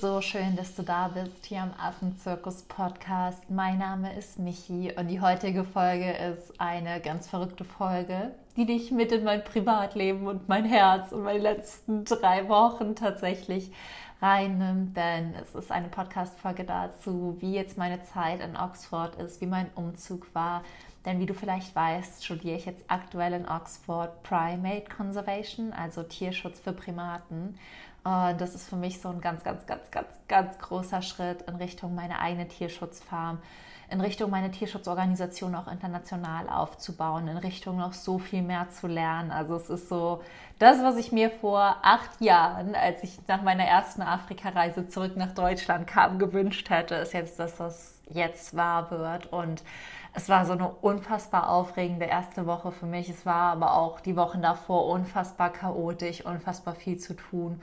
so schön, dass du da bist hier am Affenzirkus Podcast. Mein Name ist Michi und die heutige Folge ist eine ganz verrückte Folge, die dich mit in mein Privatleben und mein Herz und meine letzten drei Wochen tatsächlich reinnimmt, denn es ist eine Podcast-Folge dazu, wie jetzt meine Zeit in Oxford ist, wie mein Umzug war. Denn wie du vielleicht weißt, studiere ich jetzt aktuell in Oxford Primate Conservation, also Tierschutz für Primaten. Und das ist für mich so ein ganz, ganz, ganz, ganz, ganz großer Schritt in Richtung meine eigene Tierschutzfarm, in Richtung meine Tierschutzorganisation auch international aufzubauen, in Richtung noch so viel mehr zu lernen. Also es ist so das, was ich mir vor acht Jahren, als ich nach meiner ersten Afrika-Reise zurück nach Deutschland kam, gewünscht hätte, ist jetzt das, was jetzt wahr wird. Und es war so eine unfassbar aufregende erste Woche für mich. Es war aber auch die Wochen davor unfassbar chaotisch, unfassbar viel zu tun.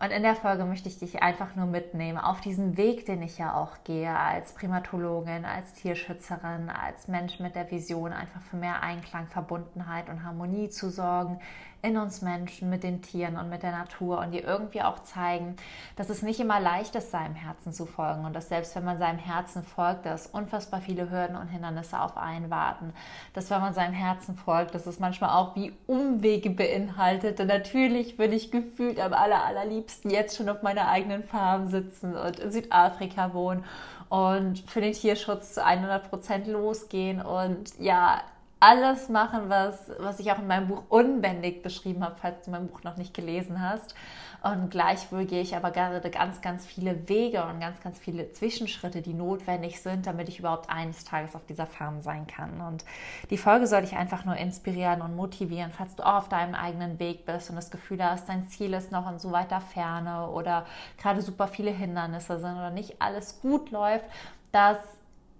Und in der Folge möchte ich dich einfach nur mitnehmen auf diesen Weg, den ich ja auch gehe als Primatologin, als Tierschützerin, als Mensch mit der Vision, einfach für mehr Einklang, Verbundenheit und Harmonie zu sorgen in uns Menschen, mit den Tieren und mit der Natur und dir irgendwie auch zeigen, dass es nicht immer leicht ist, seinem Herzen zu folgen und dass selbst wenn man seinem Herzen folgt, dass unfassbar viele Hürden und Hindernisse auf einen warten. Dass wenn man seinem Herzen folgt, dass es manchmal auch wie Umwege beinhaltet. Und natürlich würde ich gefühlt am aller, allerliebsten jetzt schon auf meiner eigenen Farm sitzen und in Südafrika wohnen und für den Tierschutz zu 100 Prozent losgehen und ja, alles machen, was, was ich auch in meinem Buch Unbändig beschrieben habe, falls du mein Buch noch nicht gelesen hast. Und gleichwohl gehe ich aber gerade ganz, ganz viele Wege und ganz, ganz viele Zwischenschritte, die notwendig sind, damit ich überhaupt eines Tages auf dieser Farm sein kann. Und die Folge soll dich einfach nur inspirieren und motivieren, falls du auf deinem eigenen Weg bist und das Gefühl hast, dein Ziel ist noch in so weiter Ferne oder gerade super viele Hindernisse sind oder nicht alles gut läuft, dass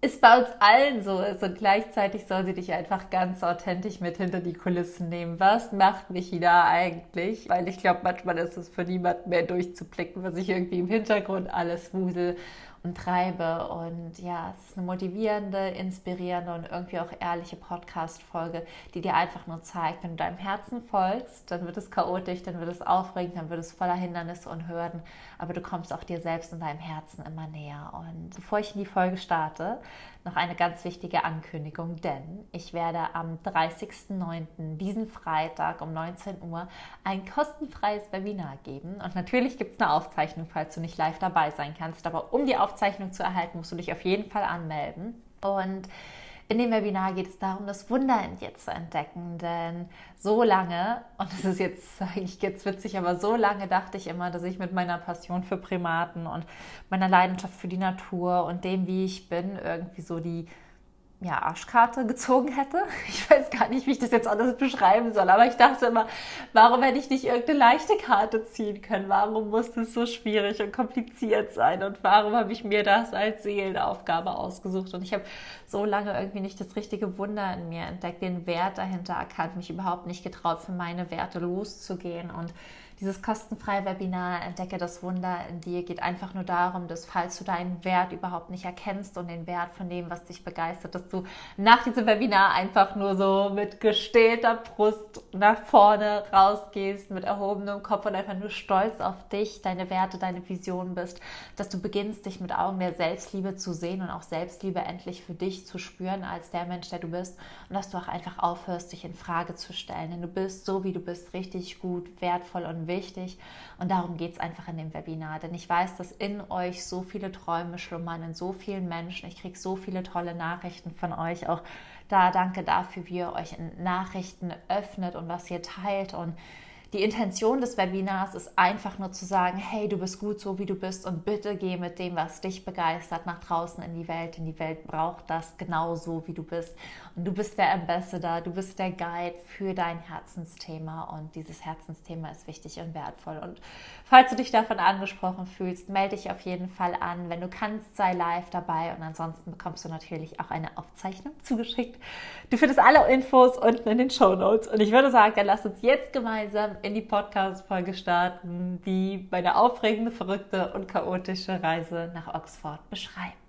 es bei uns allen so ist und gleichzeitig soll sie dich einfach ganz authentisch mit hinter die Kulissen nehmen. Was macht mich da eigentlich? Weil ich glaube, manchmal ist es für niemanden mehr durchzublicken, was ich irgendwie im Hintergrund alles wusel und treibe. Und ja, es ist eine motivierende, inspirierende und irgendwie auch ehrliche Podcast-Folge, die dir einfach nur zeigt, wenn du deinem Herzen folgst, dann wird es chaotisch, dann wird es aufregend, dann wird es voller Hindernisse und Hürden, aber du kommst auch dir selbst und deinem Herzen immer näher. Und bevor ich in die Folge starte, noch eine ganz wichtige Ankündigung, denn ich werde am 30.09. diesen Freitag um 19 Uhr ein kostenfreies Webinar geben. Und natürlich gibt es eine Aufzeichnung, falls du nicht live dabei sein kannst. Aber um die Aufzeichnung zu erhalten, musst du dich auf jeden Fall anmelden. Und in dem Webinar geht es darum, das Wunder in dir zu entdecken. Denn so lange, und das ist jetzt eigentlich jetzt witzig, aber so lange dachte ich immer, dass ich mit meiner Passion für Primaten und meiner Leidenschaft für die Natur und dem, wie ich bin, irgendwie so die ja, Arschkarte gezogen hätte. Ich weiß gar nicht, wie ich das jetzt alles beschreiben soll, aber ich dachte immer, warum hätte ich nicht irgendeine leichte Karte ziehen können? Warum muss es so schwierig und kompliziert sein? Und warum habe ich mir das als Seelenaufgabe ausgesucht? Und ich habe so lange irgendwie nicht das richtige Wunder in mir entdeckt, den Wert dahinter erkannt, mich überhaupt nicht getraut, für meine Werte loszugehen und dieses kostenfreie Webinar Entdecke das Wunder in dir geht einfach nur darum, dass falls du deinen Wert überhaupt nicht erkennst und den Wert von dem, was dich begeistert, dass du nach diesem Webinar einfach nur so mit gestählter Brust nach vorne rausgehst, mit erhobenem Kopf und einfach nur stolz auf dich, deine Werte, deine Vision bist, dass du beginnst, dich mit Augen der Selbstliebe zu sehen und auch Selbstliebe endlich für dich zu spüren als der Mensch, der du bist. Und dass du auch einfach aufhörst, dich in Frage zu stellen, denn du bist so, wie du bist, richtig gut, wertvoll und wichtig. Und darum geht es einfach in dem Webinar. Denn ich weiß, dass in euch so viele Träume schlummern, in so vielen Menschen. Ich kriege so viele tolle Nachrichten von euch. Auch da danke dafür, wie ihr euch in Nachrichten öffnet und was ihr teilt. Und die Intention des Webinars ist einfach nur zu sagen, hey, du bist gut so, wie du bist und bitte geh mit dem, was dich begeistert, nach draußen in die Welt. Denn die Welt braucht das genauso, wie du bist. Und du bist der Ambassador, du bist der Guide für dein Herzensthema und dieses Herzensthema ist wichtig und wertvoll. Und falls du dich davon angesprochen fühlst, melde dich auf jeden Fall an. Wenn du kannst, sei live dabei und ansonsten bekommst du natürlich auch eine Aufzeichnung zugeschickt. Du findest alle Infos unten in den Show Notes und ich würde sagen, dann lass uns jetzt gemeinsam in die Podcast-Folge starten, die meine aufregende, verrückte und chaotische Reise nach Oxford beschreibt.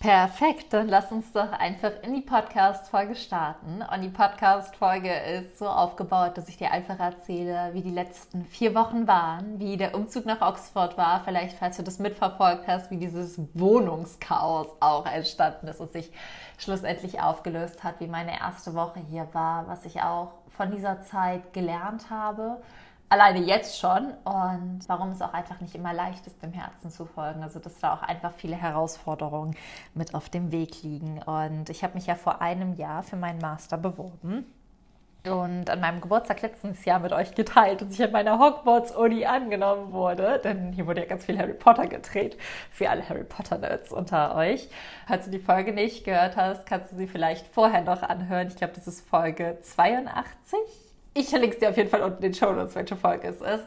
Perfekt, dann lass uns doch einfach in die Podcast-Folge starten. Und die Podcast-Folge ist so aufgebaut, dass ich dir einfach erzähle, wie die letzten vier Wochen waren, wie der Umzug nach Oxford war, vielleicht, falls du das mitverfolgt hast, wie dieses Wohnungschaos auch entstanden ist und sich schlussendlich aufgelöst hat, wie meine erste Woche hier war, was ich auch von dieser Zeit gelernt habe alleine jetzt schon und warum es auch einfach nicht immer leicht ist, dem Herzen zu folgen. Also dass da auch einfach viele Herausforderungen mit auf dem Weg liegen. Und ich habe mich ja vor einem Jahr für meinen Master beworben. Und an meinem Geburtstag letztes Jahr mit euch geteilt, dass ich an meiner Hogwarts-Uni angenommen wurde. Denn hier wurde ja ganz viel Harry Potter gedreht. Für alle Harry Potter-Nerds unter euch. Falls du die Folge nicht gehört hast, kannst du sie vielleicht vorher noch anhören. Ich glaube, das ist Folge 82 ich verlinke es dir auf jeden Fall unten in den Show Notes, welche Folge es ist.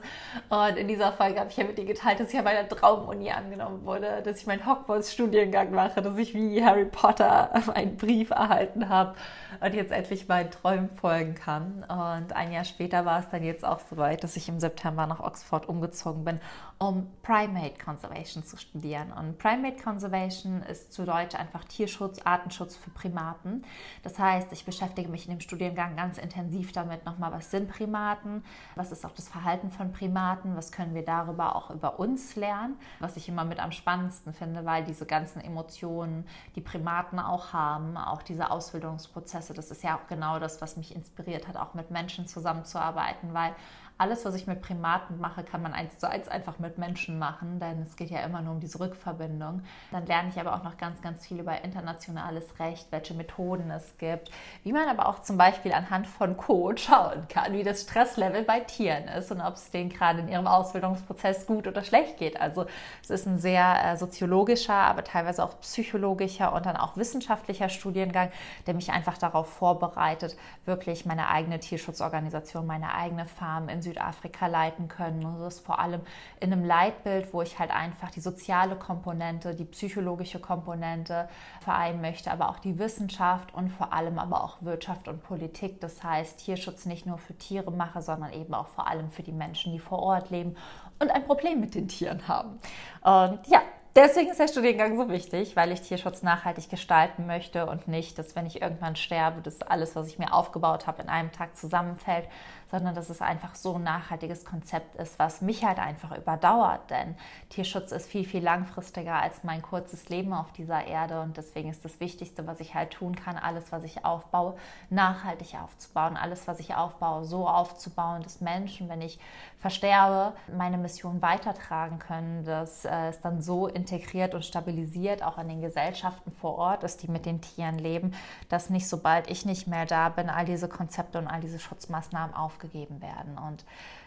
Und in dieser Folge habe ich ja mit dir geteilt, dass ich an meiner Traumuni angenommen wurde, dass ich meinen Hogwarts-Studiengang mache, dass ich wie Harry Potter einen Brief erhalten habe und jetzt endlich meinen Träumen folgen kann. Und ein Jahr später war es dann jetzt auch soweit, dass ich im September nach Oxford umgezogen bin, um Primate Conservation zu studieren. Und Primate Conservation ist zu Deutsch einfach Tierschutz, Artenschutz für Primaten. Das heißt, ich beschäftige mich in dem Studiengang ganz intensiv damit, nochmal was sind Primaten, was ist auch das Verhalten von Primaten, was können wir darüber auch über uns lernen, was ich immer mit am spannendsten finde, weil diese ganzen Emotionen, die Primaten auch haben, auch diese Ausbildungsprozesse, das ist ja auch genau das, was mich inspiriert hat, auch mit Menschen zusammenzuarbeiten, weil alles, was ich mit Primaten mache, kann man eins zu eins einfach mit Menschen machen, denn es geht ja immer nur um diese Rückverbindung. Dann lerne ich aber auch noch ganz, ganz viel über internationales Recht, welche Methoden es gibt, wie man aber auch zum Beispiel anhand von Code schauen kann, wie das Stresslevel bei Tieren ist und ob es denen gerade in ihrem Ausbildungsprozess gut oder schlecht geht. Also es ist ein sehr äh, soziologischer, aber teilweise auch psychologischer und dann auch wissenschaftlicher Studiengang, der mich einfach darauf vorbereitet, wirklich meine eigene Tierschutzorganisation, meine eigene Farm in Südafrika leiten können. Und das ist vor allem in einem Leitbild, wo ich halt einfach die soziale Komponente, die psychologische Komponente vereinen möchte, aber auch die Wissenschaft und vor allem aber auch Wirtschaft und Politik. Das heißt, Tierschutz nicht nur für Tiere mache, sondern eben auch vor allem für die Menschen, die vor Ort leben und ein Problem mit den Tieren haben. Und ja, Deswegen ist der Studiengang so wichtig, weil ich Tierschutz nachhaltig gestalten möchte und nicht, dass wenn ich irgendwann sterbe, dass alles, was ich mir aufgebaut habe, in einem Tag zusammenfällt, sondern dass es einfach so ein nachhaltiges Konzept ist, was mich halt einfach überdauert. Denn Tierschutz ist viel, viel langfristiger als mein kurzes Leben auf dieser Erde und deswegen ist das Wichtigste, was ich halt tun kann, alles, was ich aufbaue, nachhaltig aufzubauen, alles, was ich aufbaue, so aufzubauen, dass Menschen, wenn ich versterbe, meine Mission weitertragen können, dass äh, es dann so integriert und stabilisiert auch in den Gesellschaften vor Ort ist, die mit den Tieren leben, dass nicht sobald ich nicht mehr da bin, all diese Konzepte und all diese Schutzmaßnahmen aufgehen aufgegeben werden. Und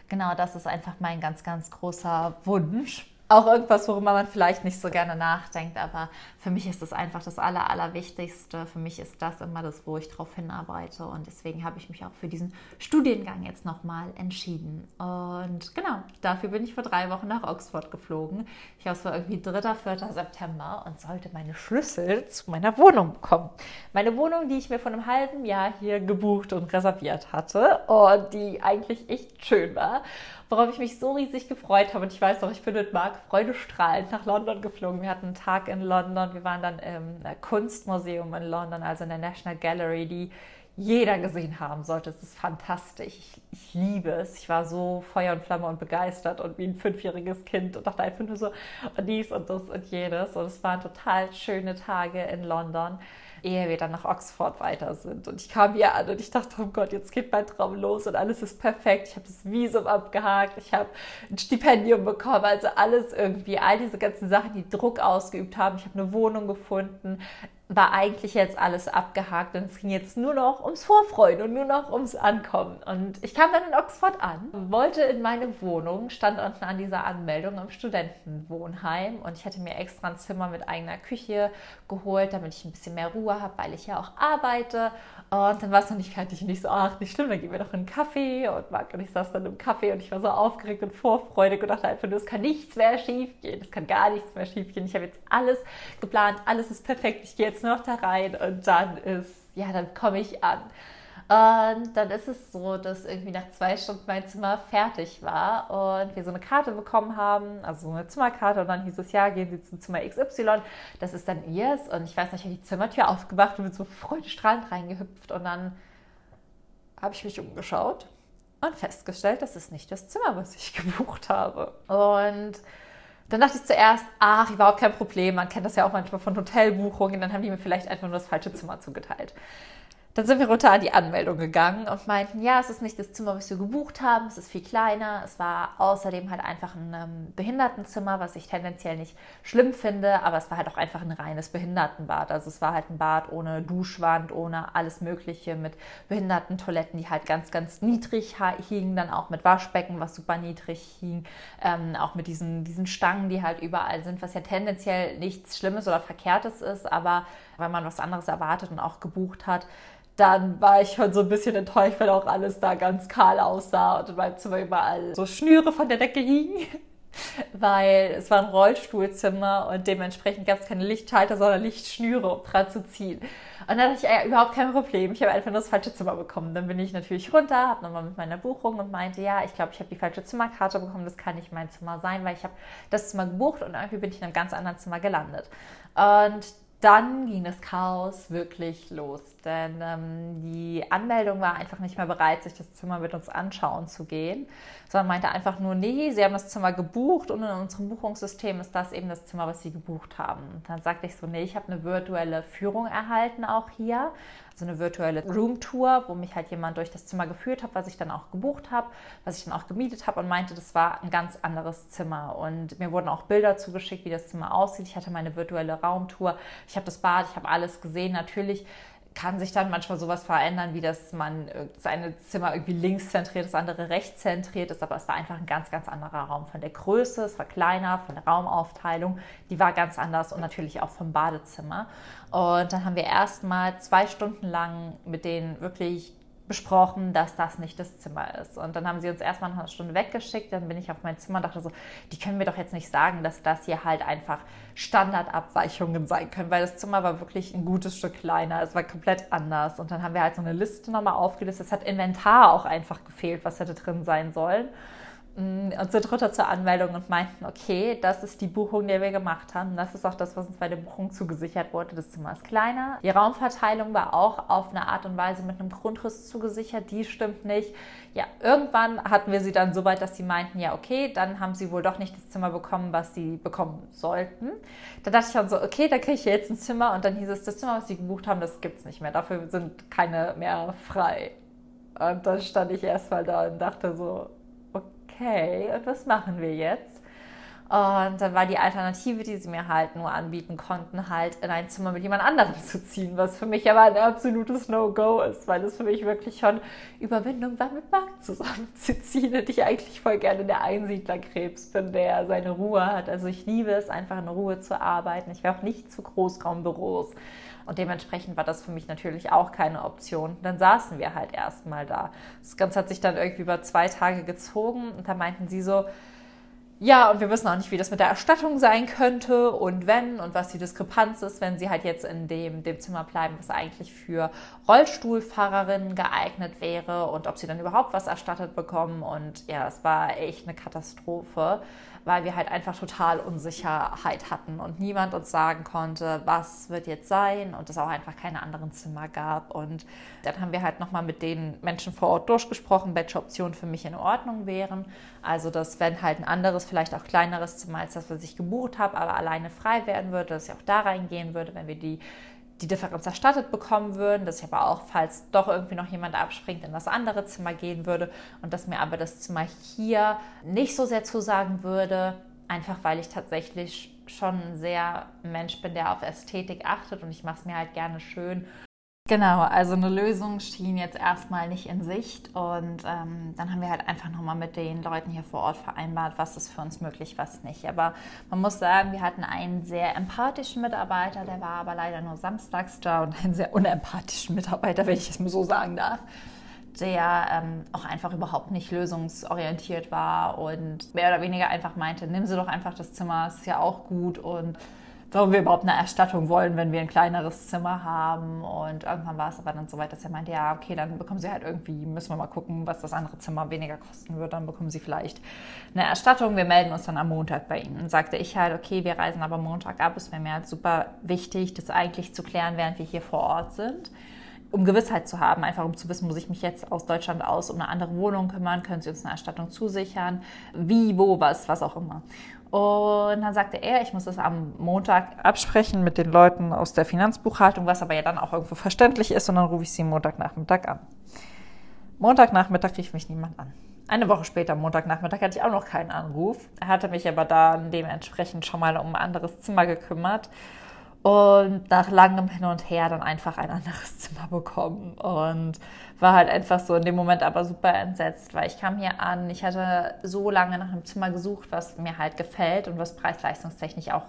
genau das ist einfach mein ganz, ganz großer Wunsch auch irgendwas, worüber man vielleicht nicht so gerne nachdenkt, aber für mich ist das einfach das Aller, Allerwichtigste. Für mich ist das immer das, wo ich drauf hinarbeite und deswegen habe ich mich auch für diesen Studiengang jetzt nochmal entschieden. Und genau, dafür bin ich vor drei Wochen nach Oxford geflogen. Ich glaube, es war irgendwie 3., 4. September und sollte meine Schlüssel zu meiner Wohnung bekommen. Meine Wohnung, die ich mir vor einem halben Jahr hier gebucht und reserviert hatte und die eigentlich echt schön war worauf ich mich so riesig gefreut habe. Und ich weiß noch, ich bin mit Marc freudestrahlend nach London geflogen. Wir hatten einen Tag in London. Wir waren dann im äh, Kunstmuseum in London, also in der National Gallery, die jeder gesehen haben sollte. Es ist fantastisch. Ich, ich, liebe es. Ich war so Feuer und Flamme und begeistert und wie ein fünfjähriges Kind und dachte einfach nur so dies und das und jenes. Und es waren total schöne Tage in London ehe wir dann nach Oxford weiter sind. Und ich kam hier an und ich dachte, oh Gott, jetzt geht mein Traum los und alles ist perfekt. Ich habe das Visum abgehakt, ich habe ein Stipendium bekommen, also alles irgendwie, all diese ganzen Sachen, die Druck ausgeübt haben. Ich habe eine Wohnung gefunden war eigentlich jetzt alles abgehakt und es ging jetzt nur noch ums Vorfreuen und nur noch ums Ankommen. Und ich kam dann in Oxford an, wollte in meine Wohnung, stand unten an dieser Anmeldung im Studentenwohnheim und ich hatte mir extra ein Zimmer mit eigener Küche geholt, damit ich ein bisschen mehr Ruhe habe, weil ich ja auch arbeite. Und dann war es noch nicht fertig und ich so, ach, nicht schlimm, dann gehen wir doch in einen Kaffee. Und Marc und ich saß dann im Kaffee und ich war so aufgeregt und vorfreudig und dachte einfach nur, es kann nichts mehr schief gehen, es kann gar nichts mehr schief gehen. Ich habe jetzt alles geplant, alles ist perfekt, ich gehe jetzt nur noch da rein und dann ist, ja, dann komme ich an. Und dann ist es so, dass irgendwie nach zwei Stunden mein Zimmer fertig war und wir so eine Karte bekommen haben, also so eine Zimmerkarte. Und dann hieß es, ja, gehen Sie zum Zimmer XY, das ist dann ihrs. Und ich weiß nicht, ich habe die Zimmertür aufgemacht und bin so freudestrahlend reingehüpft. Und dann habe ich mich umgeschaut und festgestellt, das ist nicht das Zimmer, was ich gebucht habe. Und dann dachte ich zuerst, ach, überhaupt kein Problem. Man kennt das ja auch manchmal von Hotelbuchungen. Dann haben die mir vielleicht einfach nur das falsche Zimmer zugeteilt. Dann sind wir runter an die Anmeldung gegangen und meinten, ja, es ist nicht das Zimmer, was wir gebucht haben, es ist viel kleiner. Es war außerdem halt einfach ein ähm, Behindertenzimmer, was ich tendenziell nicht schlimm finde, aber es war halt auch einfach ein reines Behindertenbad. Also es war halt ein Bad ohne Duschwand, ohne alles Mögliche, mit Behindertentoiletten, die halt ganz, ganz niedrig hingen, dann auch mit Waschbecken, was super niedrig hing, ähm, auch mit diesen, diesen Stangen, die halt überall sind, was ja tendenziell nichts Schlimmes oder Verkehrtes ist, aber wenn man was anderes erwartet und auch gebucht hat, dann war ich schon so ein bisschen enttäuscht, weil auch alles da ganz kahl aussah und in meinem Zimmer überall so Schnüre von der Decke hingen. Weil es war ein Rollstuhlzimmer und dementsprechend gab es keine Lichtschalter, sondern Lichtschnüre, um dran zu ziehen. Und dann hatte ich ja überhaupt kein Problem. Ich habe einfach nur das falsche Zimmer bekommen. Dann bin ich natürlich runter, habe nochmal mit meiner Buchung und meinte, ja, ich glaube, ich habe die falsche Zimmerkarte bekommen. Das kann nicht mein Zimmer sein, weil ich habe das Zimmer gebucht und irgendwie bin ich in einem ganz anderen Zimmer gelandet. Und dann ging das Chaos wirklich los, denn ähm, die Anmeldung war einfach nicht mehr bereit, sich das Zimmer mit uns anschauen zu gehen, sondern meinte einfach nur, nee, sie haben das Zimmer gebucht und in unserem Buchungssystem ist das eben das Zimmer, was sie gebucht haben. Und dann sagte ich so, nee, ich habe eine virtuelle Führung erhalten auch hier, so eine virtuelle Roomtour, wo mich halt jemand durch das Zimmer geführt hat, was ich dann auch gebucht habe, was ich dann auch gemietet habe und meinte, das war ein ganz anderes Zimmer. Und mir wurden auch Bilder zugeschickt, wie das Zimmer aussieht. Ich hatte meine virtuelle Raumtour, ich habe das Bad, ich habe alles gesehen. Natürlich kann sich dann manchmal sowas verändern, wie dass man äh, seine Zimmer irgendwie links zentriert, das andere rechts zentriert ist, aber es war einfach ein ganz, ganz anderer Raum. Von der Größe, es war kleiner, von der Raumaufteilung, die war ganz anders und natürlich auch vom Badezimmer. Und dann haben wir erstmal zwei Stunden lang mit denen wirklich besprochen, dass das nicht das Zimmer ist. Und dann haben sie uns erstmal eine Stunde weggeschickt. Dann bin ich auf mein Zimmer und dachte so, die können mir doch jetzt nicht sagen, dass das hier halt einfach Standardabweichungen sein können, weil das Zimmer war wirklich ein gutes Stück kleiner. Es war komplett anders. Und dann haben wir halt so eine Liste nochmal aufgelistet. Es hat Inventar auch einfach gefehlt, was hätte drin sein sollen. Und sind runter zur Anmeldung und meinten, okay, das ist die Buchung, die wir gemacht haben. Das ist auch das, was uns bei der Buchung zugesichert wurde. Das Zimmer ist kleiner. Die Raumverteilung war auch auf eine Art und Weise mit einem Grundriss zugesichert. Die stimmt nicht. Ja, irgendwann hatten wir sie dann so weit, dass sie meinten, ja, okay, dann haben sie wohl doch nicht das Zimmer bekommen, was sie bekommen sollten. Da dachte ich dann so, okay, da kriege ich jetzt ein Zimmer. Und dann hieß es, das Zimmer, was sie gebucht haben, das gibt es nicht mehr. Dafür sind keine mehr frei. Und dann stand ich erstmal da und dachte so, okay, und was machen wir jetzt? Und dann war die Alternative, die sie mir halt nur anbieten konnten, halt in ein Zimmer mit jemand anderem zu ziehen, was für mich aber ein absolutes No-Go ist, weil es für mich wirklich schon Überwindung war, mit Marc zusammenzuziehen und ich eigentlich voll gerne der Einsiedlerkrebs bin, der seine Ruhe hat. Also ich liebe es, einfach in Ruhe zu arbeiten. Ich wäre auch nicht zu Großraumbüros. Und dementsprechend war das für mich natürlich auch keine Option. Dann saßen wir halt erstmal da. Das Ganze hat sich dann irgendwie über zwei Tage gezogen und da meinten sie so, ja, und wir wissen auch nicht, wie das mit der Erstattung sein könnte und wenn und was die Diskrepanz ist, wenn sie halt jetzt in dem, dem Zimmer bleiben, was eigentlich für Rollstuhlfahrerinnen geeignet wäre und ob sie dann überhaupt was erstattet bekommen. Und ja, es war echt eine Katastrophe weil wir halt einfach total Unsicherheit hatten und niemand uns sagen konnte, was wird jetzt sein und es auch einfach keine anderen Zimmer gab. Und dann haben wir halt nochmal mit den Menschen vor Ort durchgesprochen, welche Optionen für mich in Ordnung wären. Also, dass wenn halt ein anderes, vielleicht auch kleineres Zimmer als das, was ich gebucht habe, aber alleine frei werden würde, dass ich auch da reingehen würde, wenn wir die die Differenz erstattet bekommen würden, dass ich aber auch, falls doch irgendwie noch jemand abspringt, in das andere Zimmer gehen würde. Und dass mir aber das Zimmer hier nicht so sehr zusagen würde, einfach weil ich tatsächlich schon sehr Mensch bin, der auf Ästhetik achtet. Und ich mache es mir halt gerne schön Genau, also eine Lösung schien jetzt erstmal nicht in Sicht und ähm, dann haben wir halt einfach nochmal mit den Leuten hier vor Ort vereinbart, was ist für uns möglich, was nicht. Aber man muss sagen, wir hatten einen sehr empathischen Mitarbeiter, der war aber leider nur samstags da und einen sehr unempathischen Mitarbeiter, wenn ich es mal so sagen darf, der ähm, auch einfach überhaupt nicht lösungsorientiert war und mehr oder weniger einfach meinte, nimm sie doch einfach das Zimmer, ist ja auch gut und warum wir überhaupt eine Erstattung wollen, wenn wir ein kleineres Zimmer haben. Und irgendwann war es aber dann so weit, dass er meinte, ja, okay, dann bekommen Sie halt irgendwie, müssen wir mal gucken, was das andere Zimmer weniger kosten wird. Dann bekommen Sie vielleicht eine Erstattung. Wir melden uns dann am Montag bei Ihnen. Und sagte ich halt, okay, wir reisen aber Montag ab. Es wäre mir halt super wichtig, das eigentlich zu klären, während wir hier vor Ort sind um Gewissheit zu haben, einfach um zu wissen, muss ich mich jetzt aus Deutschland aus um eine andere Wohnung kümmern, können Sie uns eine Erstattung zusichern, wie, wo, was, was auch immer. Und dann sagte er, ich muss das am Montag absprechen mit den Leuten aus der Finanzbuchhaltung, was aber ja dann auch irgendwo verständlich ist, und dann rufe ich sie Montagnachmittag an. Montagnachmittag rief mich niemand an. Eine Woche später, Montagnachmittag, hatte ich auch noch keinen Anruf. Er hatte mich aber dann dementsprechend schon mal um ein anderes Zimmer gekümmert und nach langem Hin und Her dann einfach ein anderes Zimmer bekommen. Und war halt einfach so in dem Moment aber super entsetzt, weil ich kam hier an, ich hatte so lange nach einem Zimmer gesucht, was mir halt gefällt und was preis-leistungstechnisch auch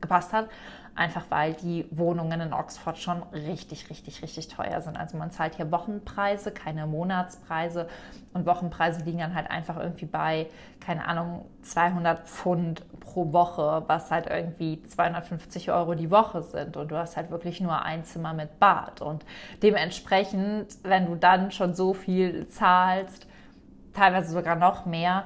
gepasst hat einfach weil die Wohnungen in Oxford schon richtig, richtig, richtig teuer sind. Also man zahlt hier Wochenpreise, keine Monatspreise und Wochenpreise liegen dann halt einfach irgendwie bei, keine Ahnung, 200 Pfund pro Woche, was halt irgendwie 250 Euro die Woche sind und du hast halt wirklich nur ein Zimmer mit Bad und dementsprechend, wenn du dann schon so viel zahlst, teilweise sogar noch mehr,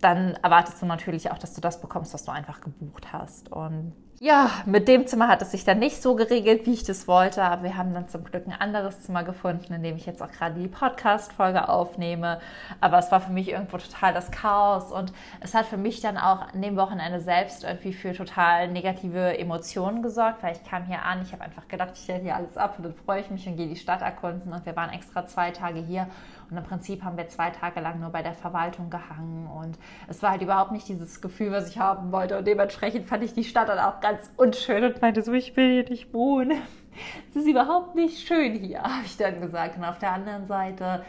dann erwartest du natürlich auch, dass du das bekommst, was du einfach gebucht hast. Und ja, mit dem Zimmer hat es sich dann nicht so geregelt, wie ich das wollte, aber wir haben dann zum Glück ein anderes Zimmer gefunden, in dem ich jetzt auch gerade die Podcast-Folge aufnehme. Aber es war für mich irgendwo total das Chaos und es hat für mich dann auch an dem Wochenende selbst irgendwie für total negative Emotionen gesorgt, weil ich kam hier an, ich habe einfach gedacht, ich stelle hier alles ab und dann freue ich mich und gehe die Stadt erkunden und wir waren extra zwei Tage hier und im Prinzip haben wir zwei Tage lang nur bei der Verwaltung gehangen und es war halt überhaupt nicht dieses Gefühl, was ich haben wollte und dementsprechend fand ich die Stadt dann auch ganz unschön und meinte so, ich will hier nicht wohnen. Es ist überhaupt nicht schön hier, habe ich dann gesagt. Und auf der anderen Seite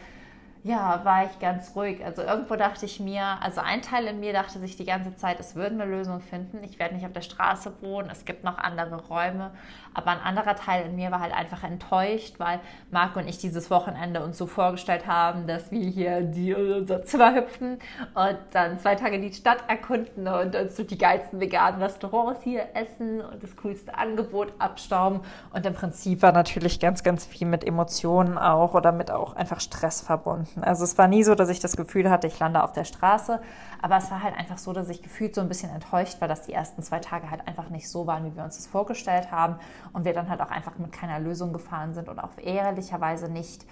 ja, war ich ganz ruhig. Also irgendwo dachte ich mir, also ein Teil in mir dachte sich die ganze Zeit, es würden eine Lösung finden. Ich werde nicht auf der Straße wohnen, es gibt noch andere Räume. Aber ein anderer Teil in mir war halt einfach enttäuscht, weil Marco und ich dieses Wochenende uns so vorgestellt haben, dass wir hier die, unser Zimmer hüpfen und dann zwei Tage die Stadt erkunden und uns durch die geilsten veganen Restaurants hier essen und das coolste Angebot abstauben. Und im Prinzip war natürlich ganz, ganz viel mit Emotionen auch oder mit auch einfach Stress verbunden. Also es war nie so, dass ich das Gefühl hatte, ich lande auf der Straße, aber es war halt einfach so, dass ich gefühlt so ein bisschen enttäuscht war, dass die ersten zwei Tage halt einfach nicht so waren, wie wir uns das vorgestellt haben. Und wir dann halt auch einfach mit keiner Lösung gefahren sind und auch ehrlicherweise nicht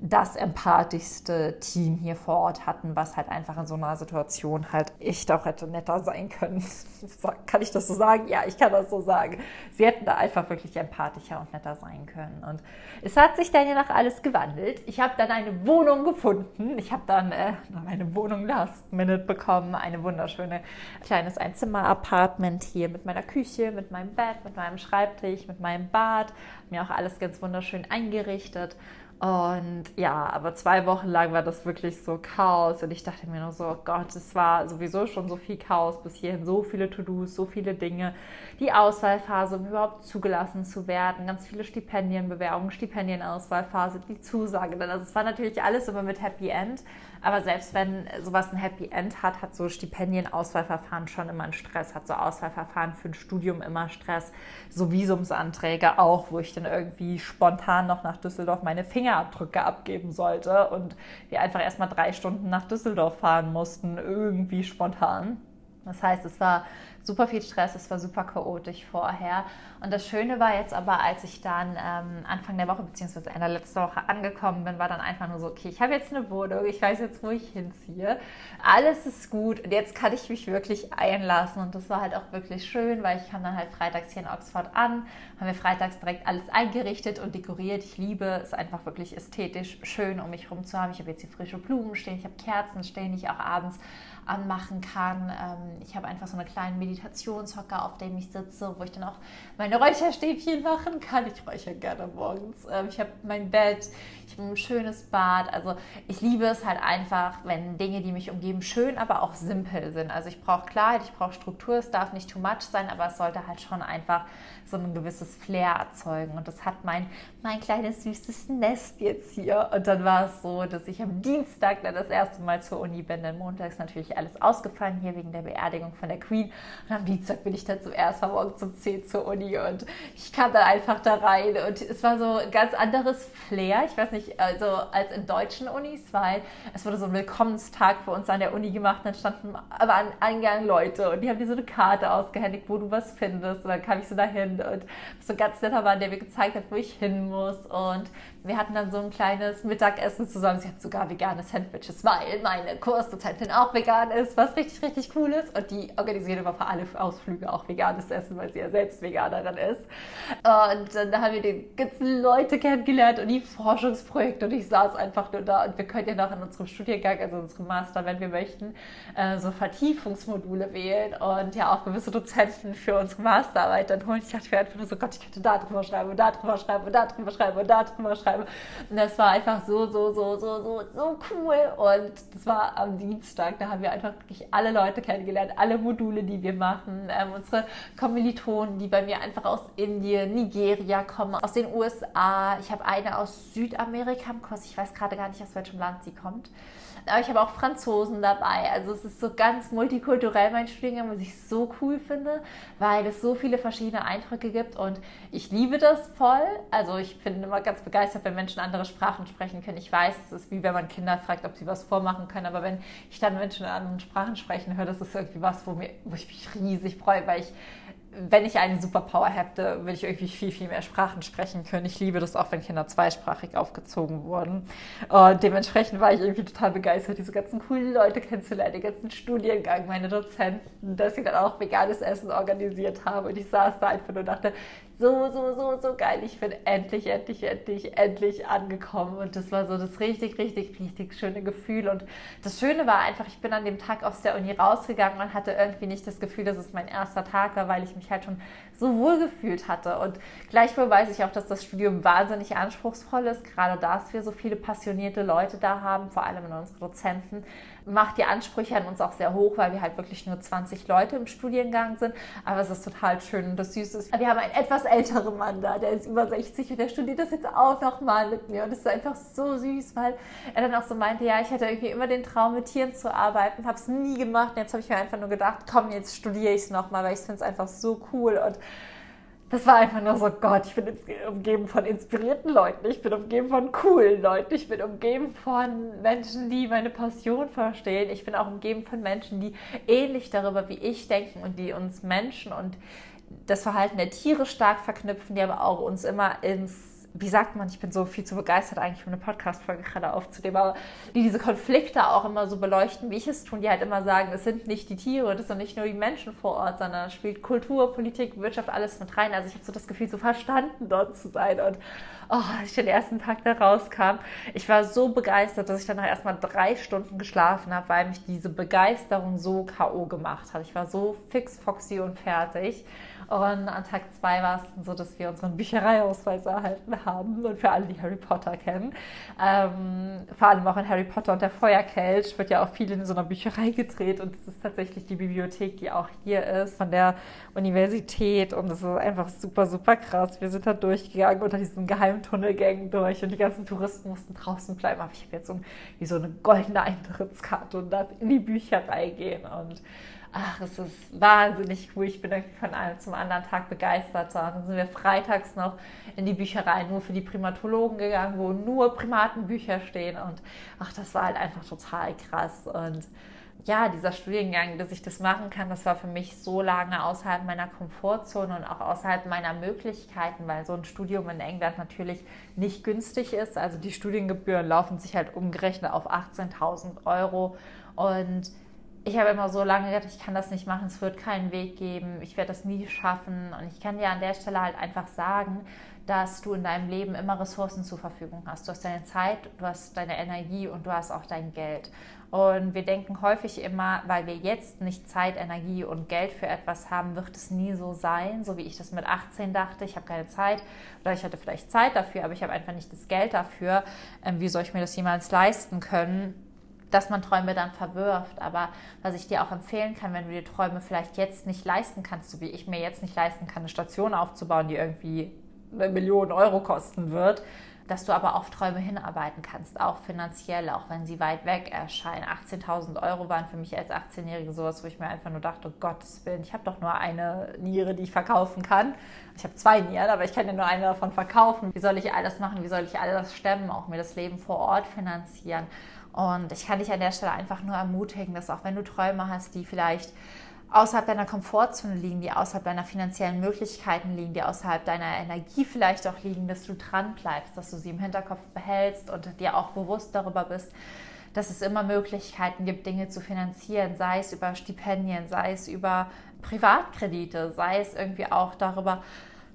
das empathischste Team hier vor Ort hatten, was halt einfach in so einer Situation halt echt auch hätte netter sein können. kann ich das so sagen? Ja, ich kann das so sagen. Sie hätten da einfach wirklich empathischer und netter sein können. Und es hat sich dann ja nach alles gewandelt. Ich habe dann eine Wohnung gefunden. Ich habe dann äh, eine Wohnung last minute bekommen. Eine wunderschöne kleines Einzimmer-Apartment hier mit meiner Küche, mit meinem Bett, mit meinem Schreibtisch, mit meinem Bad. Mir auch alles ganz wunderschön eingerichtet. Und ja, aber zwei Wochen lang war das wirklich so Chaos und ich dachte mir nur so, oh Gott, es war sowieso schon so viel Chaos bis hierhin, so viele To-Dos, so viele Dinge. Die Auswahlphase, um überhaupt zugelassen zu werden, ganz viele Stipendienbewerbungen, Stipendienauswahlphase, die Zusage. Also es war natürlich alles immer mit Happy End. Aber selbst wenn sowas ein Happy End hat, hat so Stipendienauswahlverfahren schon immer einen Stress, hat so Auswahlverfahren für ein Studium immer Stress, so Visumsanträge auch, wo ich dann irgendwie spontan noch nach Düsseldorf meine Fingerabdrücke abgeben sollte und wir einfach erstmal drei Stunden nach Düsseldorf fahren mussten, irgendwie spontan. Das heißt, es war super viel Stress, es war super chaotisch vorher. Und das Schöne war jetzt aber, als ich dann ähm, Anfang der Woche bzw. Ende letzter Woche angekommen bin, war dann einfach nur so, okay, ich habe jetzt eine Wohnung, ich weiß jetzt, wo ich hinziehe. Alles ist gut und jetzt kann ich mich wirklich einlassen. Und das war halt auch wirklich schön, weil ich kam dann halt freitags hier in Oxford an, haben wir freitags direkt alles eingerichtet und dekoriert. Ich liebe es einfach wirklich ästhetisch schön, um mich herum zu haben. Ich habe jetzt hier frische Blumen stehen, ich habe Kerzen stehen, ich auch abends anmachen kann. Ähm, ich habe einfach so eine kleine Meditationshocker, auf dem ich sitze, wo ich dann auch meine Räucherstäbchen machen kann. Ich räuchere gerne morgens. Ähm, ich habe mein Bett, ein schönes Bad. Also ich liebe es halt einfach, wenn Dinge, die mich umgeben, schön, aber auch simpel sind. Also ich brauche Klarheit, ich brauche Struktur. Es darf nicht too much sein, aber es sollte halt schon einfach so ein gewisses Flair erzeugen. Und das hat mein, mein kleines süßes Nest jetzt hier. Und dann war es so, dass ich am Dienstag dann das erste Mal zur Uni bin. Denn montags natürlich alles ausgefallen hier wegen der Beerdigung von der Queen. Und am Dienstag bin ich dann zum ersten Mal morgen zum 10 zur Uni und ich kam dann einfach da rein und es war so ein ganz anderes Flair. Ich weiß nicht, also als in deutschen Unis, weil es wurde so ein Willkommenstag für uns an der Uni gemacht. Dann standen aber an Eingang Leute und die haben dir so eine Karte ausgehändigt, wo du was findest. Und dann kam ich so dahin und so ein ganz netter Mann, der mir gezeigt hat, wo ich hin muss. Und wir hatten dann so ein kleines Mittagessen zusammen. Sie hat sogar vegane Sandwiches, weil meine Kursdozentin auch vegan ist, was richtig, richtig cool ist. Und die organisiert immer für alle Ausflüge auch veganes Essen, weil sie ja selbst Veganerin ist. Und dann haben wir die ganzen Leute kennengelernt und die Forschungsprojekte. Und ich saß einfach nur da. Und wir können ja noch in unserem Studiengang, also unserem Master, wenn wir möchten, äh, so Vertiefungsmodule wählen und ja auch gewisse Dozenten für unsere Masterarbeit dann holen. Ich dachte mir einfach nur so, Gott, ich könnte da drüber schreiben und da drüber schreiben und da drüber schreiben und da drüber schreiben schreibe. Und das war einfach so, so, so, so, so, so cool. Und das war am Dienstag. Da haben wir einfach wirklich alle Leute kennengelernt, alle Module, die wir machen, ähm, unsere Kommilitonen, die bei mir einfach aus Indien, Nigeria kommen, aus den USA. Ich habe eine aus Südamerika im Kurs. Ich weiß gerade gar nicht, aus welchem Land sie kommt. Aber ich habe auch Franzosen dabei. Also es ist so ganz multikulturell mein Studiengang, was ich so cool finde, weil es so viele verschiedene Eindrücke gibt und ich liebe das voll. Also ich bin immer ganz begeistert, wenn Menschen andere Sprachen sprechen können. Ich weiß, es ist wie wenn man Kinder fragt, ob sie was vormachen können, aber wenn ich dann Menschen in anderen Sprachen sprechen höre, das ist irgendwie was, wo, mir, wo ich mich riesig freue, weil ich wenn ich eine Superpower hätte, würde ich irgendwie viel, viel mehr Sprachen sprechen können. Ich liebe das auch, wenn Kinder zweisprachig aufgezogen wurden. Und dementsprechend war ich irgendwie total begeistert, diese ganzen coolen Leute kennenzulernen, den ganzen Studiengang, meine Dozenten, dass sie dann auch veganes Essen organisiert haben. Und ich saß da einfach nur und dachte, so, so, so, so geil. Ich bin endlich, endlich, endlich, endlich angekommen. Und das war so das richtig, richtig, richtig schöne Gefühl. Und das Schöne war einfach, ich bin an dem Tag aus der Uni rausgegangen und hatte irgendwie nicht das Gefühl, dass es mein erster Tag war, weil ich mich halt schon so wohl gefühlt hatte. Und gleichwohl weiß ich auch, dass das Studium wahnsinnig anspruchsvoll ist, gerade dass wir so viele passionierte Leute da haben, vor allem in unseren Dozenten macht die Ansprüche an uns auch sehr hoch, weil wir halt wirklich nur 20 Leute im Studiengang sind. Aber es ist total schön und das Süße ist, wir haben einen etwas älteren Mann da, der ist über 60 und der studiert das jetzt auch nochmal mit mir. Und es ist einfach so süß, weil er dann auch so meinte, ja, ich hatte irgendwie immer den Traum, mit Tieren zu arbeiten, habe es nie gemacht. Und jetzt habe ich mir einfach nur gedacht, komm, jetzt studiere ich es nochmal, weil ich finde es einfach so cool. Und das war einfach nur so, Gott, ich bin umgeben von inspirierten Leuten, ich bin umgeben von coolen Leuten, ich bin umgeben von Menschen, die meine Passion verstehen, ich bin auch umgeben von Menschen, die ähnlich darüber wie ich denken und die uns Menschen und das Verhalten der Tiere stark verknüpfen, die aber auch uns immer ins wie sagt man, ich bin so viel zu begeistert eigentlich, um eine Podcast-Folge gerade aufzunehmen, aber die diese Konflikte auch immer so beleuchten, wie ich es tun, die halt immer sagen, es sind nicht die Tiere, das sind nicht nur die Menschen vor Ort, sondern spielt Kultur, Politik, Wirtschaft, alles mit rein. Also ich habe so das Gefühl, so verstanden dort zu sein und oh, als ich den ersten Tag da rauskam, ich war so begeistert, dass ich dann noch erstmal drei Stunden geschlafen habe, weil mich diese Begeisterung so K.O. gemacht hat. Ich war so fix, foxy und fertig. Und an Tag zwei war es so, dass wir unseren Büchereiausweis erhalten haben. Und für alle, die Harry Potter kennen, ähm, vor allem auch in Harry Potter und der Feuerkelch wird ja auch viel in so einer Bücherei gedreht. Und es ist tatsächlich die Bibliothek, die auch hier ist, von der Universität. Und es ist einfach super, super krass. Wir sind da durchgegangen unter diesen geheimen Tunnelgängen durch und die ganzen Touristen mussten draußen bleiben. Aber ich habe jetzt so, wie so eine goldene Eintrittskarte und darf in die Bücherei gehen. Und ach, es ist wahnsinnig cool. Ich bin irgendwie von einem zum anderen Tag begeisterter. Dann sind wir freitags noch in die Bücherei nur für die Primatologen gegangen, wo nur Primatenbücher stehen. Und ach, das war halt einfach total krass. Und ja, dieser Studiengang, dass ich das machen kann, das war für mich so lange außerhalb meiner Komfortzone und auch außerhalb meiner Möglichkeiten, weil so ein Studium in England natürlich nicht günstig ist. Also die Studiengebühren laufen sich halt umgerechnet auf 18.000 Euro. Und ich habe immer so lange gedacht, ich kann das nicht machen, es wird keinen Weg geben, ich werde das nie schaffen. Und ich kann dir an der Stelle halt einfach sagen, dass du in deinem Leben immer Ressourcen zur Verfügung hast. Du hast deine Zeit, du hast deine Energie und du hast auch dein Geld. Und wir denken häufig immer, weil wir jetzt nicht Zeit, Energie und Geld für etwas haben, wird es nie so sein, so wie ich das mit 18 dachte. Ich habe keine Zeit oder ich hatte vielleicht Zeit dafür, aber ich habe einfach nicht das Geld dafür. Ähm, wie soll ich mir das jemals leisten können? dass man Träume dann verwirft. Aber was ich dir auch empfehlen kann, wenn du dir Träume vielleicht jetzt nicht leisten kannst, so wie ich mir jetzt nicht leisten kann, eine Station aufzubauen, die irgendwie eine Million Euro kosten wird, dass du aber auf Träume hinarbeiten kannst, auch finanziell, auch wenn sie weit weg erscheinen. 18.000 Euro waren für mich als 18-Jährige sowas, wo ich mir einfach nur dachte, oh Gottes Willen, ich habe doch nur eine Niere, die ich verkaufen kann. Ich habe zwei Nieren, aber ich kann ja nur eine davon verkaufen. Wie soll ich alles machen? Wie soll ich alles stemmen? Auch mir das Leben vor Ort finanzieren. Und ich kann dich an der Stelle einfach nur ermutigen, dass auch wenn du Träume hast, die vielleicht außerhalb deiner Komfortzone liegen, die außerhalb deiner finanziellen Möglichkeiten liegen, die außerhalb deiner Energie vielleicht auch liegen, dass du dran bleibst, dass du sie im Hinterkopf behältst und dir auch bewusst darüber bist, dass es immer Möglichkeiten gibt, Dinge zu finanzieren, sei es über Stipendien, sei es über Privatkredite, sei es irgendwie auch darüber,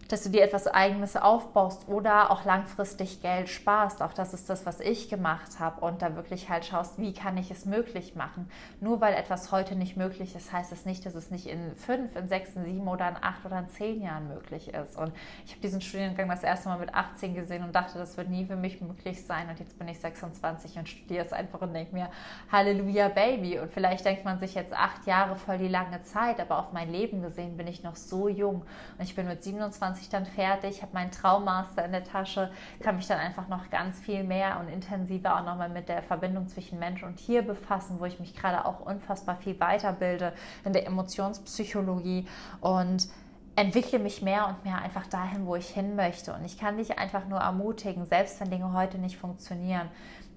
dass du dir etwas Eigenes aufbaust oder auch langfristig Geld sparst. Auch das ist das, was ich gemacht habe und da wirklich halt schaust, wie kann ich es möglich machen. Nur weil etwas heute nicht möglich ist, heißt es das nicht, dass es nicht in fünf, in sechs, in sieben oder in acht oder in zehn Jahren möglich ist. Und ich habe diesen Studiengang das erste Mal mit 18 gesehen und dachte, das wird nie für mich möglich sein. Und jetzt bin ich 26 und studiere es einfach und denke mir, Halleluja, Baby. Und vielleicht denkt man sich jetzt acht Jahre voll die lange Zeit, aber auf mein Leben gesehen bin ich noch so jung. Und ich bin mit 27 ich dann fertig, habe meinen Traummaster in der Tasche, kann mich dann einfach noch ganz viel mehr und intensiver auch nochmal mit der Verbindung zwischen Mensch und Tier befassen, wo ich mich gerade auch unfassbar viel weiterbilde in der Emotionspsychologie und entwickle mich mehr und mehr einfach dahin, wo ich hin möchte. Und ich kann dich einfach nur ermutigen, selbst wenn Dinge heute nicht funktionieren,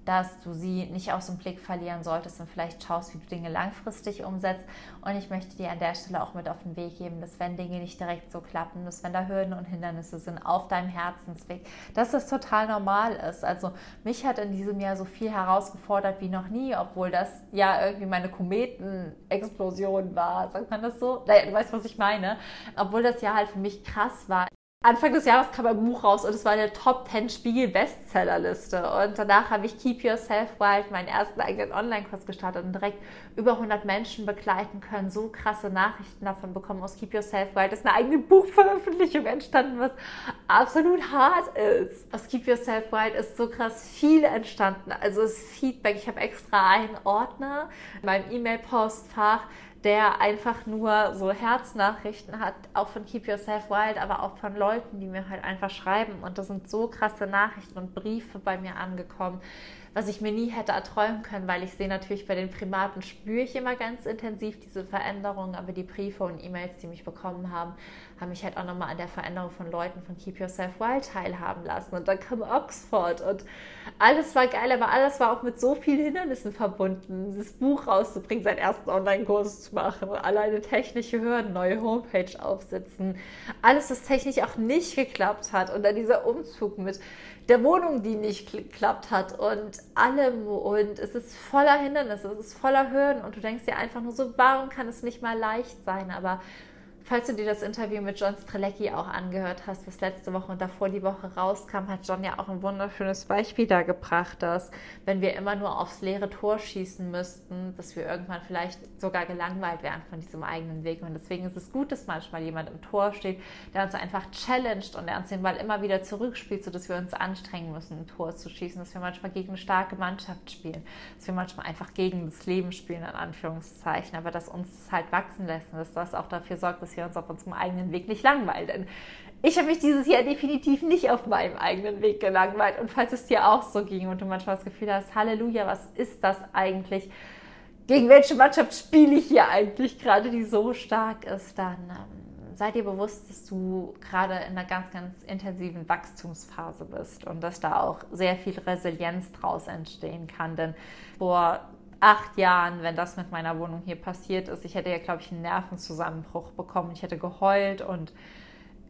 dass du sie nicht aus dem Blick verlieren solltest und vielleicht schaust, wie du Dinge langfristig umsetzt. Und ich möchte dir an der Stelle auch mit auf den Weg geben, dass wenn Dinge nicht direkt so klappen, dass wenn da Hürden und Hindernisse sind auf deinem Herzensweg, dass das total normal ist. Also mich hat in diesem Jahr so viel herausgefordert wie noch nie, obwohl das ja irgendwie meine Kometenexplosion war, sagt man das so? Du weißt, was ich meine. Obwohl das ja halt für mich krass war. Anfang des Jahres kam ein Buch raus und es war in der Top 10 Spiegel Bestsellerliste. Und danach habe ich Keep Yourself Wild, meinen ersten eigenen Online-Kurs gestartet und direkt über 100 Menschen begleiten können. So krasse Nachrichten davon bekommen aus Keep Yourself Wild. Ist eine eigene Buchveröffentlichung entstanden, was absolut hart ist. Aus Keep Yourself Wild ist so krass viel entstanden. Also das Feedback. Ich habe extra einen Ordner in meinem E-Mail-Postfach der einfach nur so Herznachrichten hat, auch von Keep Yourself Wild, aber auch von Leuten, die mir halt einfach schreiben. Und das sind so krasse Nachrichten und Briefe bei mir angekommen, was ich mir nie hätte erträumen können, weil ich sehe natürlich bei den Primaten spüre ich immer ganz intensiv diese Veränderungen, aber die Briefe und E-Mails, die mich bekommen haben, haben mich halt auch nochmal an der Veränderung von Leuten von Keep Yourself Wild teilhaben lassen. Und dann kam Oxford und alles war geil, aber alles war auch mit so vielen Hindernissen verbunden. Dieses Buch rauszubringen, seinen ersten Online-Kurs zu machen, alleine technische Hürden, neue Homepage aufsetzen, alles, was technisch auch nicht geklappt hat und dann dieser Umzug mit der Wohnung, die nicht geklappt hat und allem. Und es ist voller Hindernisse, es ist voller Hürden. Und du denkst dir einfach nur so, warum kann es nicht mal leicht sein, aber Falls du dir das Interview mit John Strelecki auch angehört hast, was letzte Woche und davor die Woche rauskam, hat John ja auch ein wunderschönes Beispiel da gebracht, dass wenn wir immer nur aufs leere Tor schießen müssten, dass wir irgendwann vielleicht sogar gelangweilt wären von diesem eigenen Weg. Und deswegen ist es gut, dass manchmal jemand im Tor steht, der uns einfach challenged und der uns den Ball immer wieder zurückspielt, sodass wir uns anstrengen müssen, ein Tor zu schießen, dass wir manchmal gegen eine starke Mannschaft spielen, dass wir manchmal einfach gegen das Leben spielen, in Anführungszeichen, aber dass uns das halt wachsen lässt und dass das auch dafür sorgt, dass wir uns auf unserem eigenen Weg nicht langweilen. Denn ich habe mich dieses Jahr definitiv nicht auf meinem eigenen Weg gelangweilt. Und falls es dir auch so ging und du manchmal das Gefühl hast, Halleluja, was ist das eigentlich? Gegen welche Mannschaft spiele ich hier eigentlich gerade, die so stark ist, dann ähm, sei dir bewusst, dass du gerade in einer ganz, ganz intensiven Wachstumsphase bist und dass da auch sehr viel Resilienz draus entstehen kann. Denn vor acht Jahren, wenn das mit meiner Wohnung hier passiert ist. Ich hätte ja, glaube ich, einen Nervenzusammenbruch bekommen. Ich hätte geheult und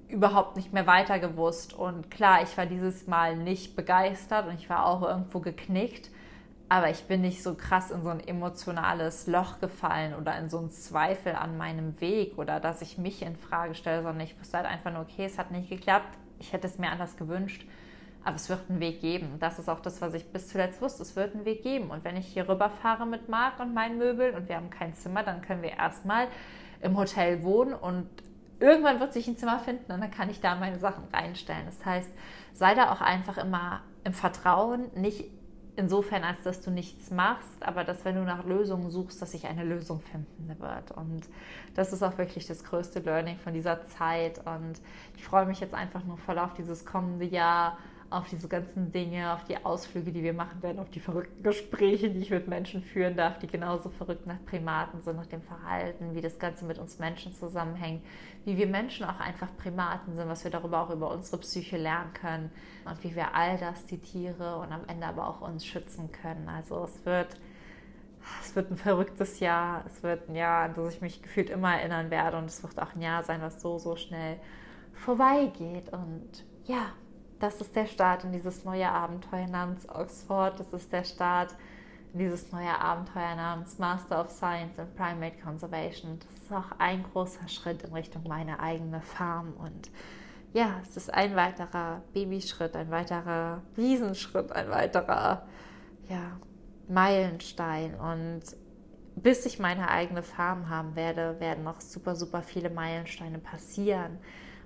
überhaupt nicht mehr weiter gewusst. Und klar, ich war dieses Mal nicht begeistert und ich war auch irgendwo geknickt. Aber ich bin nicht so krass in so ein emotionales Loch gefallen oder in so einen Zweifel an meinem Weg oder dass ich mich in Frage stelle, sondern ich wusste halt einfach nur, okay, es hat nicht geklappt. Ich hätte es mir anders gewünscht. Aber es wird einen Weg geben. Das ist auch das, was ich bis zuletzt wusste. Es wird einen Weg geben. Und wenn ich hier rüberfahre mit Marc und meinen Möbeln und wir haben kein Zimmer, dann können wir erstmal im Hotel wohnen und irgendwann wird sich ein Zimmer finden und dann kann ich da meine Sachen reinstellen. Das heißt, sei da auch einfach immer im Vertrauen, nicht insofern, als dass du nichts machst, aber dass wenn du nach Lösungen suchst, dass sich eine Lösung finden wird. Und das ist auch wirklich das größte Learning von dieser Zeit. Und ich freue mich jetzt einfach nur voll auf dieses kommende Jahr auf diese ganzen Dinge, auf die Ausflüge, die wir machen werden, auf die verrückten Gespräche, die ich mit Menschen führen darf, die genauso verrückt nach Primaten sind, nach dem Verhalten, wie das Ganze mit uns Menschen zusammenhängt, wie wir Menschen auch einfach Primaten sind, was wir darüber auch über unsere Psyche lernen können und wie wir all das, die Tiere und am Ende aber auch uns schützen können. Also es wird es wird ein verrücktes Jahr. Es wird ein Jahr, an das ich mich gefühlt immer erinnern werde. Und es wird auch ein Jahr sein, was so, so schnell vorbeigeht. Und ja, das ist der Start in dieses neue Abenteuer namens Oxford. Das ist der Start in dieses neue Abenteuer namens Master of Science in Primate Conservation. Das ist auch ein großer Schritt in Richtung meine eigene Farm. Und ja, es ist ein weiterer Babyschritt, ein weiterer Riesenschritt, ein weiterer, ja, Meilenstein. Und bis ich meine eigene Farm haben werde, werden noch super, super viele Meilensteine passieren.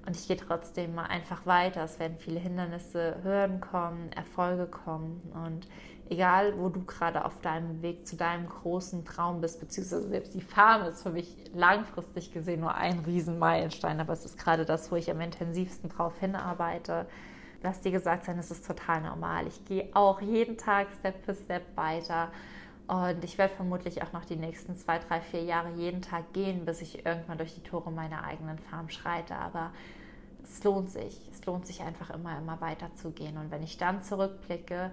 Und ich gehe trotzdem mal einfach weiter. Es werden viele Hindernisse, Hürden kommen, Erfolge kommen. Und egal, wo du gerade auf deinem Weg zu deinem großen Traum bist, beziehungsweise selbst die Farm ist für mich langfristig gesehen nur ein Riesenmeilenstein. Aber es ist gerade das, wo ich am intensivsten drauf hinarbeite lass dir gesagt sein, es ist total normal. Ich gehe auch jeden Tag Step für Step weiter. Und ich werde vermutlich auch noch die nächsten zwei, drei, vier Jahre jeden Tag gehen, bis ich irgendwann durch die Tore meiner eigenen Farm schreite. Aber es lohnt sich. Es lohnt sich einfach immer, immer weiter zu gehen. Und wenn ich dann zurückblicke,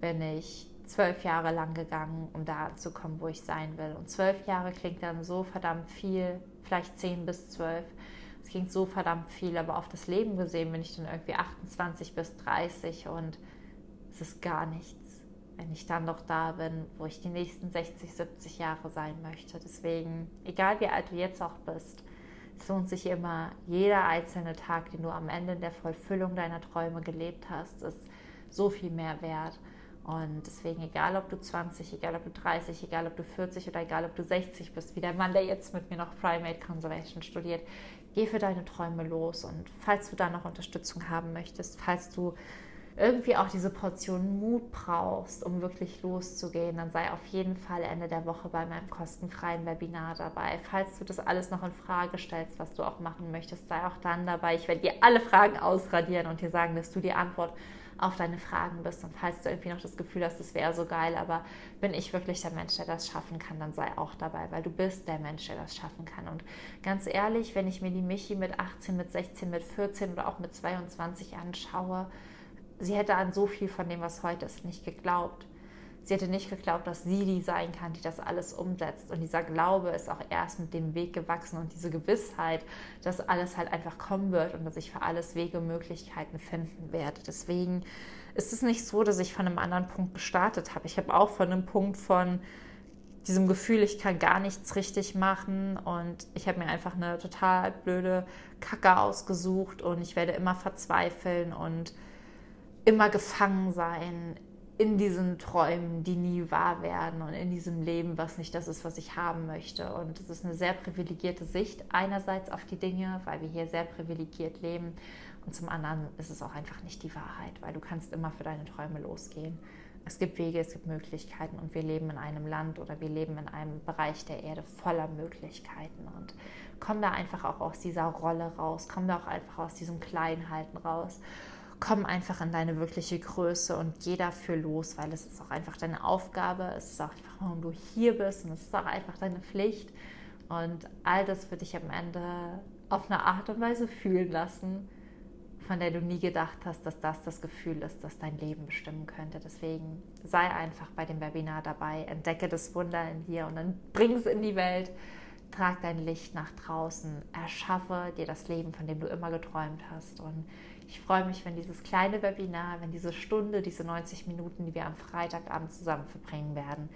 bin ich zwölf Jahre lang gegangen, um da anzukommen, wo ich sein will. Und zwölf Jahre klingt dann so verdammt viel, vielleicht zehn bis zwölf es klingt so verdammt viel, aber auf das Leben gesehen bin ich dann irgendwie 28 bis 30 und es ist gar nichts, wenn ich dann noch da bin, wo ich die nächsten 60, 70 Jahre sein möchte. Deswegen, egal wie alt du jetzt auch bist, es lohnt sich immer, jeder einzelne Tag, den du am Ende der Vollfüllung deiner Träume gelebt hast, ist so viel mehr wert. Und deswegen, egal ob du 20, egal ob du 30, egal ob du 40 oder egal ob du 60 bist, wie der Mann, der jetzt mit mir noch Primate Conservation studiert, geh für deine Träume los. Und falls du da noch Unterstützung haben möchtest, falls du irgendwie auch diese Portion Mut brauchst, um wirklich loszugehen, dann sei auf jeden Fall Ende der Woche bei meinem kostenfreien Webinar dabei. Falls du das alles noch in Frage stellst, was du auch machen möchtest, sei auch dann dabei. Ich werde dir alle Fragen ausradieren und dir sagen, dass du die Antwort auf deine Fragen bist. Und falls du irgendwie noch das Gefühl hast, das wäre so geil, aber bin ich wirklich der Mensch, der das schaffen kann, dann sei auch dabei, weil du bist der Mensch, der das schaffen kann. Und ganz ehrlich, wenn ich mir die Michi mit 18, mit 16, mit 14 oder auch mit 22 anschaue, sie hätte an so viel von dem, was heute ist, nicht geglaubt. Sie hätte nicht geglaubt, dass sie die sein kann, die das alles umsetzt. Und dieser Glaube ist auch erst mit dem Weg gewachsen und diese Gewissheit, dass alles halt einfach kommen wird und dass ich für alles Wege Möglichkeiten finden werde. Deswegen ist es nicht so, dass ich von einem anderen Punkt gestartet habe. Ich habe auch von einem Punkt von diesem Gefühl, ich kann gar nichts richtig machen und ich habe mir einfach eine total blöde Kacke ausgesucht und ich werde immer verzweifeln und immer gefangen sein in diesen Träumen, die nie wahr werden und in diesem Leben, was nicht das ist, was ich haben möchte. Und es ist eine sehr privilegierte Sicht einerseits auf die Dinge, weil wir hier sehr privilegiert leben und zum anderen ist es auch einfach nicht die Wahrheit, weil du kannst immer für deine Träume losgehen. Es gibt Wege, es gibt Möglichkeiten und wir leben in einem Land oder wir leben in einem Bereich der Erde voller Möglichkeiten und komm da einfach auch aus dieser Rolle raus, komm da auch einfach aus diesem Kleinhalten raus komm einfach in deine wirkliche Größe und geh dafür los, weil es ist auch einfach deine Aufgabe, es ist auch einfach, warum du hier bist und es ist auch einfach deine Pflicht. Und all das wird dich am Ende auf eine Art und Weise fühlen lassen, von der du nie gedacht hast, dass das das Gefühl ist, das dein Leben bestimmen könnte. Deswegen sei einfach bei dem Webinar dabei, entdecke das Wunder in dir und dann bring es in die Welt. Trag dein Licht nach draußen, erschaffe dir das Leben, von dem du immer geträumt hast. Und ich freue mich, wenn dieses kleine Webinar, wenn diese Stunde, diese 90 Minuten, die wir am Freitagabend zusammen verbringen werden,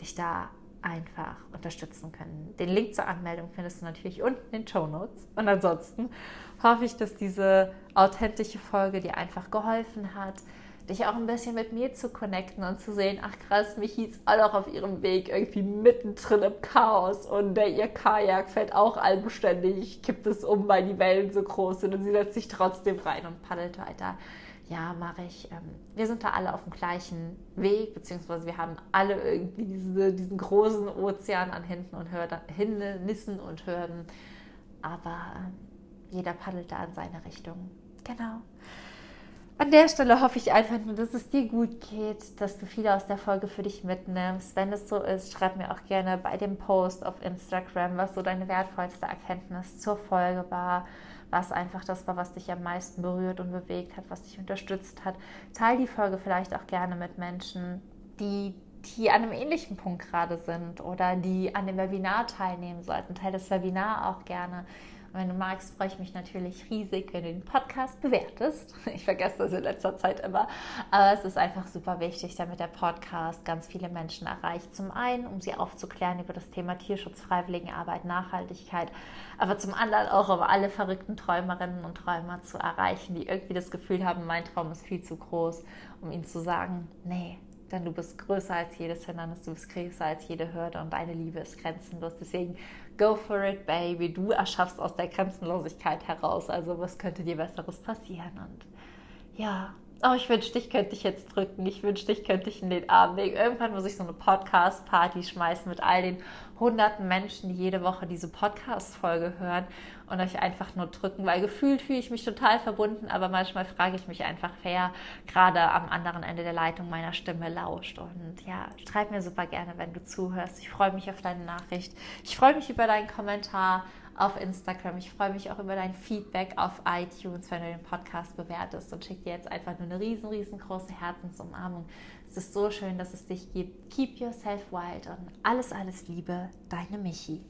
dich da einfach unterstützen können. Den Link zur Anmeldung findest du natürlich unten in den Show Notes. Und ansonsten hoffe ich, dass diese authentische Folge dir einfach geholfen hat, dich auch ein bisschen mit mir zu connecten und zu sehen, ach krass, Michi ist auch auf ihrem Weg irgendwie mittendrin im Chaos und der, ihr Kajak fällt auch allbeständig, kippt es um, weil die Wellen so groß sind und sie setzt sich trotzdem rein und paddelt weiter. Ja, mache ich. Ähm, wir sind da alle auf dem gleichen Weg, beziehungsweise wir haben alle irgendwie diese, diesen großen Ozean an Hinten und Hürden, Hindernissen und Hürden. Aber ähm, jeder paddelt da in seine Richtung. Genau. An der Stelle hoffe ich einfach nur, dass es dir gut geht, dass du viel aus der Folge für dich mitnimmst. Wenn es so ist, schreib mir auch gerne bei dem Post auf Instagram, was so deine wertvollste Erkenntnis zur Folge war, was einfach das war, was dich am meisten berührt und bewegt hat, was dich unterstützt hat. Teil die Folge vielleicht auch gerne mit Menschen, die die an einem ähnlichen Punkt gerade sind oder die an dem Webinar teilnehmen sollten. Teil das Webinar auch gerne und wenn du magst, freue ich mich natürlich riesig, wenn du den Podcast bewertest. Ich vergesse das in letzter Zeit immer. Aber es ist einfach super wichtig, damit der Podcast ganz viele Menschen erreicht. Zum einen, um sie aufzuklären über das Thema Tierschutz, Freiwilligenarbeit, Nachhaltigkeit. Aber zum anderen auch, um alle verrückten Träumerinnen und Träumer zu erreichen, die irgendwie das Gefühl haben, mein Traum ist viel zu groß, um ihnen zu sagen, nee, denn du bist größer als jedes Hindernis, du bist größer als jede Hürde und deine Liebe ist grenzenlos. Deswegen go for it, baby. Du erschaffst aus der Grenzenlosigkeit heraus. Also was könnte dir Besseres passieren? Und ja, Oh, ich wünschte, ich könnte dich jetzt drücken. Ich wünschte, ich könnte dich in den Arm legen. Irgendwann muss ich so eine Podcast-Party schmeißen mit all den hunderten Menschen, die jede Woche diese Podcast-Folge hören und euch einfach nur drücken, weil gefühlt fühle ich mich total verbunden, aber manchmal frage ich mich einfach, wer gerade am anderen Ende der Leitung meiner Stimme lauscht. Und ja, schreib mir super gerne, wenn du zuhörst. Ich freue mich auf deine Nachricht. Ich freue mich über deinen Kommentar auf Instagram. Ich freue mich auch über dein Feedback auf iTunes, wenn du den Podcast bewertest und schick dir jetzt einfach nur eine riesen, riesengroße Herzensumarmung. Es ist so schön, dass es dich gibt. Keep yourself wild und alles, alles Liebe, deine Michi.